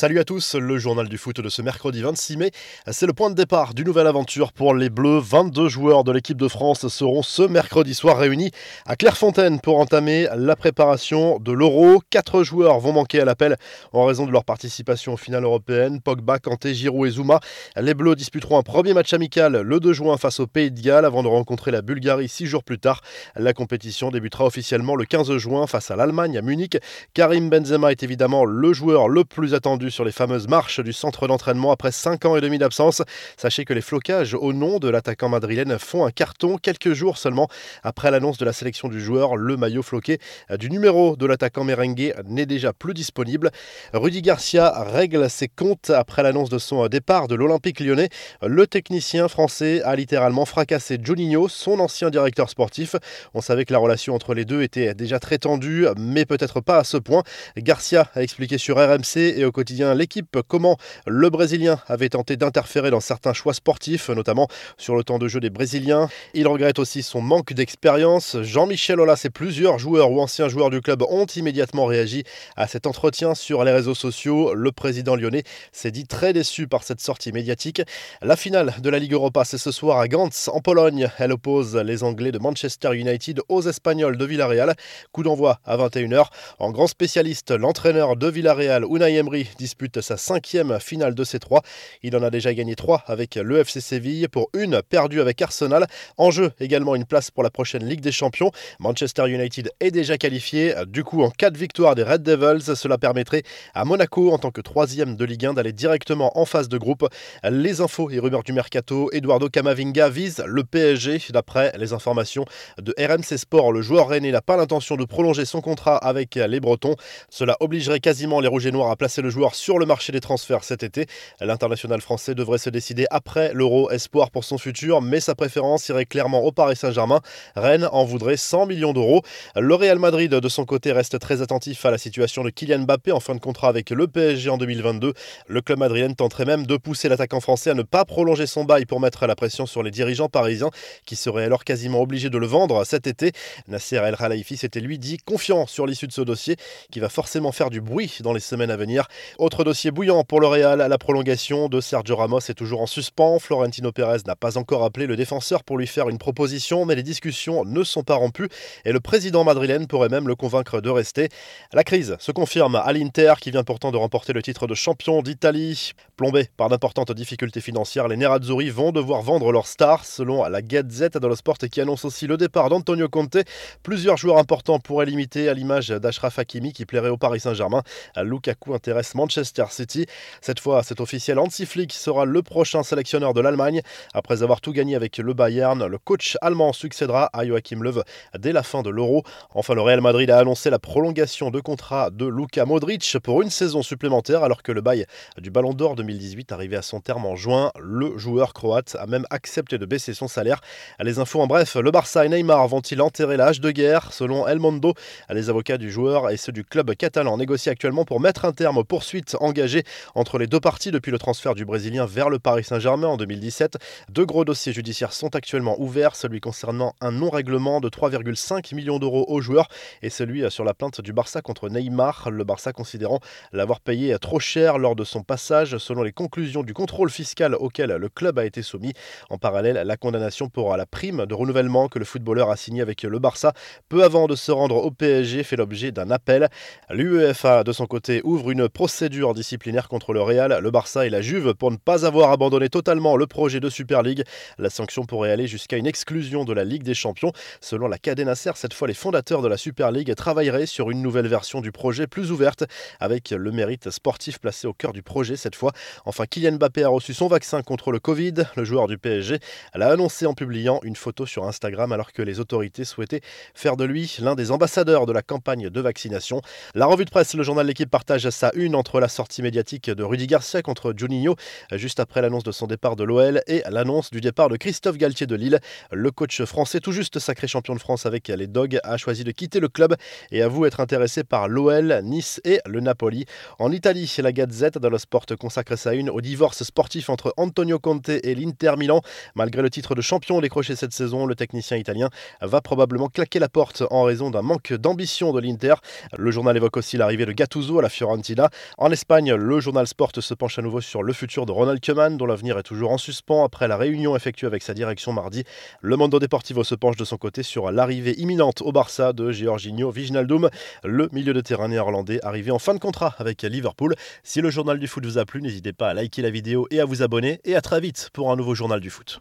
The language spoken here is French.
Salut à tous, le journal du foot de ce mercredi 26 mai. C'est le point de départ d'une nouvelle aventure pour les Bleus. 22 joueurs de l'équipe de France seront ce mercredi soir réunis à Clairefontaine pour entamer la préparation de l'Euro. Quatre joueurs vont manquer à l'appel en raison de leur participation au finale européenne. Pogba, Kanté, Giroud et Zuma. Les Bleus disputeront un premier match amical le 2 juin face au Pays de Galles avant de rencontrer la Bulgarie six jours plus tard. La compétition débutera officiellement le 15 juin face à l'Allemagne à Munich. Karim Benzema est évidemment le joueur le plus attendu sur les fameuses marches du centre d'entraînement après 5 ans et demi d'absence. Sachez que les flocages au nom de l'attaquant madrilène font un carton quelques jours seulement après l'annonce de la sélection du joueur. Le maillot floqué du numéro de l'attaquant merengue n'est déjà plus disponible. Rudy Garcia règle ses comptes après l'annonce de son départ de l'Olympique lyonnais. Le technicien français a littéralement fracassé Juninho, son ancien directeur sportif. On savait que la relation entre les deux était déjà très tendue, mais peut-être pas à ce point. Garcia a expliqué sur RMC et au quotidien l'équipe comment le Brésilien avait tenté d'interférer dans certains choix sportifs, notamment sur le temps de jeu des Brésiliens. Il regrette aussi son manque d'expérience. Jean-Michel Aulas et plusieurs joueurs ou anciens joueurs du club ont immédiatement réagi à cet entretien sur les réseaux sociaux. Le président lyonnais s'est dit très déçu par cette sortie médiatique. La finale de la Ligue Europa, c'est ce soir à Gantz, en Pologne. Elle oppose les Anglais de Manchester United aux Espagnols de Villarreal. Coup d'envoi à 21h. En grand spécialiste, l'entraîneur de Villarreal, Unai Emery, dispute sa cinquième finale de ces trois. Il en a déjà gagné trois avec le FC Séville pour une perdue avec Arsenal. En jeu également une place pour la prochaine Ligue des Champions. Manchester United est déjà qualifié. Du coup, en cas de victoire des Red Devils, cela permettrait à Monaco, en tant que troisième de Ligue 1, d'aller directement en phase de groupe. Les infos et rumeurs du mercato, Eduardo Camavinga vise le PSG. D'après les informations de RMC Sport, le joueur rennais n'a pas l'intention de prolonger son contrat avec les Bretons. Cela obligerait quasiment les Rouges et Noirs à placer le joueur sur le marché des transferts cet été. L'international français devrait se décider après l'Euro Espoir pour son futur, mais sa préférence irait clairement au Paris Saint-Germain. Rennes en voudrait 100 millions d'euros. Le Real Madrid, de son côté, reste très attentif à la situation de Kylian Mbappé en fin de contrat avec le PSG en 2022. Le club madrilène tenterait même de pousser l'attaquant français à ne pas prolonger son bail pour mettre la pression sur les dirigeants parisiens qui seraient alors quasiment obligés de le vendre cet été. Nasser El Khelaifi s'était lui dit confiant sur l'issue de ce dossier qui va forcément faire du bruit dans les semaines à venir. Autre dossier bouillant pour le Real, la prolongation de Sergio Ramos est toujours en suspens. Florentino Pérez n'a pas encore appelé le défenseur pour lui faire une proposition, mais les discussions ne sont pas rompues et le président madrilène pourrait même le convaincre de rester. La crise se confirme à l'Inter qui vient pourtant de remporter le titre de champion d'Italie. Plombé par d'importantes difficultés financières, les Nerazzurri vont devoir vendre leurs stars selon la Gazette dello Sport qui annonce aussi le départ d'Antonio Conte. Plusieurs joueurs importants pourraient limiter à l'image d'Ashraf Hakimi qui plairait au Paris Saint-Germain. Lukaku intéresse Manchester City. Cette fois, c'est officiel, Hansi Flick sera le prochain sélectionneur de l'Allemagne. Après avoir tout gagné avec le Bayern, le coach allemand succédera à Joachim Löw dès la fin de l'Euro. Enfin, le Real Madrid a annoncé la prolongation de contrat de Luka Modric pour une saison supplémentaire alors que le bail du Ballon d'Or 2018 arrivait à son terme en juin. Le joueur croate a même accepté de baisser son salaire. Les infos en bref, le Barça et Neymar vont-ils enterrer l'âge de guerre? Selon El Mondo, les avocats du joueur et ceux du club catalan négocient actuellement pour mettre un terme aux poursuites engagé entre les deux parties depuis le transfert du Brésilien vers le Paris Saint-Germain en 2017. Deux gros dossiers judiciaires sont actuellement ouverts, celui concernant un non-règlement de 3,5 millions d'euros aux joueurs et celui sur la plainte du Barça contre Neymar, le Barça considérant l'avoir payé trop cher lors de son passage selon les conclusions du contrôle fiscal auquel le club a été soumis. En parallèle, la condamnation pour la prime de renouvellement que le footballeur a signé avec le Barça peu avant de se rendre au PSG fait l'objet d'un appel. L'UEFA de son côté ouvre une procédure disciplinaire contre le Real, le Barça et la Juve pour ne pas avoir abandonné totalement le projet de Super League. La sanction pourrait aller jusqu'à une exclusion de la Ligue des Champions. Selon la Cadena Ser, cette fois les fondateurs de la Super League travailleraient sur une nouvelle version du projet plus ouverte avec le mérite sportif placé au cœur du projet cette fois. Enfin, Kylian Mbappé a reçu son vaccin contre le Covid. Le joueur du PSG l'a annoncé en publiant une photo sur Instagram alors que les autorités souhaitaient faire de lui l'un des ambassadeurs de la campagne de vaccination. La revue de presse, le journal L'équipe partage sa une entre la sortie médiatique de Rudy Garcia contre Juninho, juste après l'annonce de son départ de l'OL et l'annonce du départ de Christophe Galtier de Lille. Le coach français, tout juste sacré champion de France avec les Dogs, a choisi de quitter le club et avoue être intéressé par l'OL, Nice et le Napoli. En Italie, la Gazette dello Sport consacre sa une au divorce sportif entre Antonio Conte et l'Inter Milan. Malgré le titre de champion décroché cette saison, le technicien italien va probablement claquer la porte en raison d'un manque d'ambition de l'Inter. Le journal évoque aussi l'arrivée de Gattuso à la Fiorentina. En En Espagne, le journal Sport se penche à nouveau sur le futur de Ronald Koeman, dont l'avenir est toujours en suspens après la réunion effectuée avec sa direction mardi. Le Mondo Deportivo se penche de son côté sur l'arrivée imminente au Barça de Georginio Wijnaldum, le milieu de terrain néerlandais arrivé en fin de contrat avec Liverpool. Si le journal du foot vous a plu, n'hésitez pas à liker la vidéo et à vous abonner. Et à très vite pour un nouveau journal du foot.